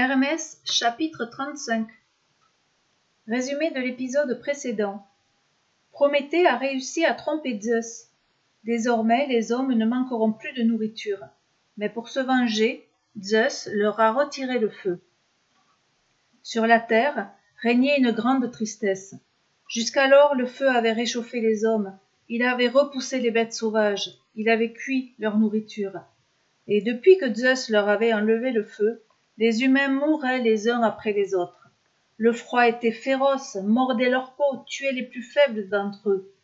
Hermès chapitre 35 Résumé de l'épisode précédent. Prométhée a réussi à tromper Zeus. Désormais, les hommes ne manqueront plus de nourriture. Mais pour se venger, Zeus leur a retiré le feu. Sur la terre régnait une grande tristesse. Jusqu'alors, le feu avait réchauffé les hommes, il avait repoussé les bêtes sauvages, il avait cuit leur nourriture. Et depuis que Zeus leur avait enlevé le feu, les humains mouraient les uns après les autres. Le froid était féroce, mordait leur peau, tuait les plus faibles d'entre eux.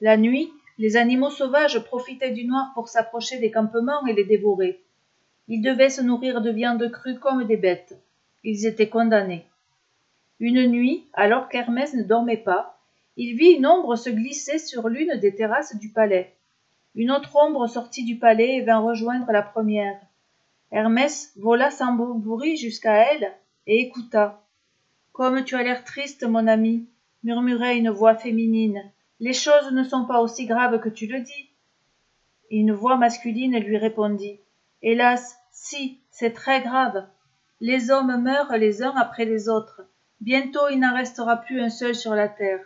La nuit, les animaux sauvages profitaient du noir pour s'approcher des campements et les dévorer. Ils devaient se nourrir de viande crue comme des bêtes. Ils étaient condamnés. Une nuit, alors qu'Hermès ne dormait pas, il vit une ombre se glisser sur l'une des terrasses du palais. Une autre ombre sortit du palais et vint rejoindre la première. Hermès vola sans bruit jusqu'à elle et écouta. Comme tu as l'air triste, mon ami, murmurait une voix féminine. Les choses ne sont pas aussi graves que tu le dis. Une voix masculine lui répondit. Hélas, si, c'est très grave. Les hommes meurent les uns après les autres. Bientôt il n'en restera plus un seul sur la terre.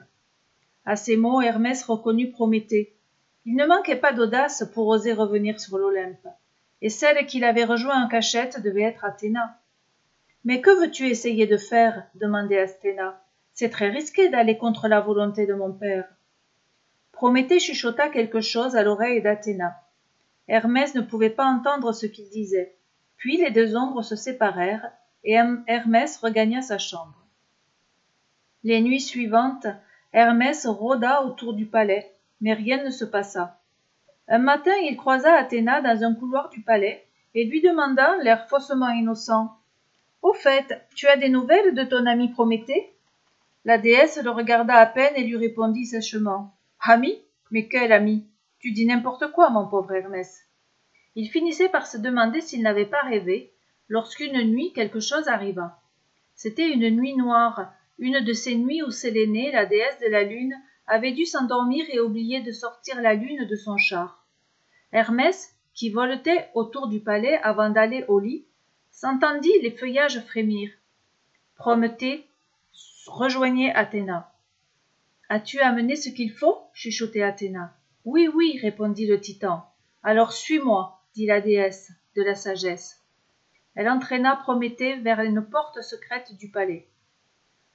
À ces mots, Hermès reconnut Prométhée. Il ne manquait pas d'audace pour oser revenir sur l'Olympe et celle qu'il avait rejoint en cachette devait être Athéna. Mais que veux-tu essayer de faire? demandait Asthéna. C'est très risqué d'aller contre la volonté de mon père. Prométhée chuchota quelque chose à l'oreille d'Athéna. Hermès ne pouvait pas entendre ce qu'il disait. Puis les deux ombres se séparèrent, et Hermès regagna sa chambre. Les nuits suivantes, Hermès rôda autour du palais, mais rien ne se passa. Un matin, il croisa Athéna dans un couloir du palais et lui demanda, l'air faussement innocent Au fait, tu as des nouvelles de ton ami Prométhée? La déesse le regarda à peine et lui répondit sèchement Ami? Mais quel ami? Tu dis n'importe quoi, mon pauvre Hermès. Il finissait par se demander s'il n'avait pas rêvé, lorsqu'une nuit quelque chose arriva. C'était une nuit noire, une de ces nuits où Sélénée, la déesse de la lune, avait dû s'endormir et oublier de sortir la lune de son char. Hermès, qui voletait autour du palais avant d'aller au lit, s'entendit les feuillages frémir. Prométhée rejoignait Athéna. As-tu amené ce qu'il faut? chuchotait Athéna. Oui, oui, répondit le titan. Alors suis-moi, dit la déesse de la sagesse. Elle entraîna Prométhée vers une porte secrète du palais.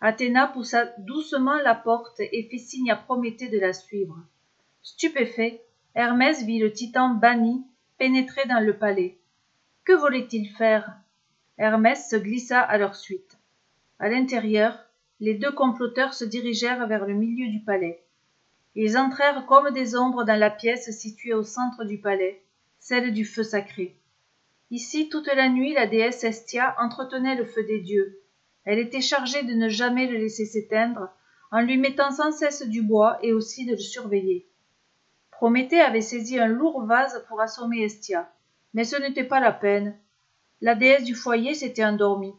Athéna poussa doucement la porte et fit signe à Prométhée de la suivre. Stupéfait, Hermès vit le titan banni pénétrer dans le palais. Que voulait-il faire? Hermès se glissa à leur suite. À l'intérieur, les deux comploteurs se dirigèrent vers le milieu du palais. Ils entrèrent comme des ombres dans la pièce située au centre du palais, celle du feu sacré. Ici, toute la nuit, la déesse Estia entretenait le feu des dieux. Elle était chargée de ne jamais le laisser s'éteindre, en lui mettant sans cesse du bois et aussi de le surveiller. Prométhée avait saisi un lourd vase pour assommer Estia. Mais ce n'était pas la peine. La déesse du foyer s'était endormie.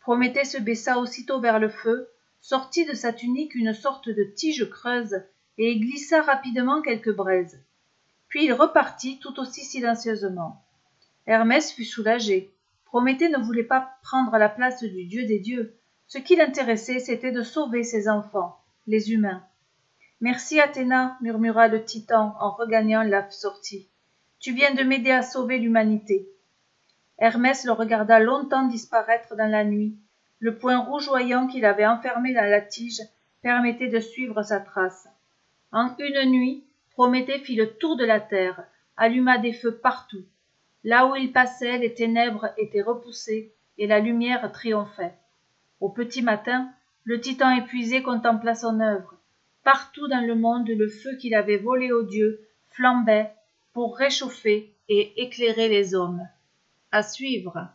Prométhée se baissa aussitôt vers le feu, sortit de sa tunique une sorte de tige creuse et y glissa rapidement quelques braises. Puis il repartit tout aussi silencieusement. Hermès fut soulagé. Prométhée ne voulait pas prendre la place du dieu des dieux. Ce qui l'intéressait, c'était de sauver ses enfants, les humains. Merci Athéna, murmura le titan en regagnant la sortie. Tu viens de m'aider à sauver l'humanité. Hermès le regarda longtemps disparaître dans la nuit. Le point rougeoyant qu'il avait enfermé dans la tige permettait de suivre sa trace. En une nuit, Prométhée fit le tour de la terre, alluma des feux partout. Là où il passait, les ténèbres étaient repoussées et la lumière triomphait. Au petit matin, le titan épuisé contempla son œuvre. Partout dans le monde, le feu qu'il avait volé aux dieux flambait pour réchauffer et éclairer les hommes. À suivre.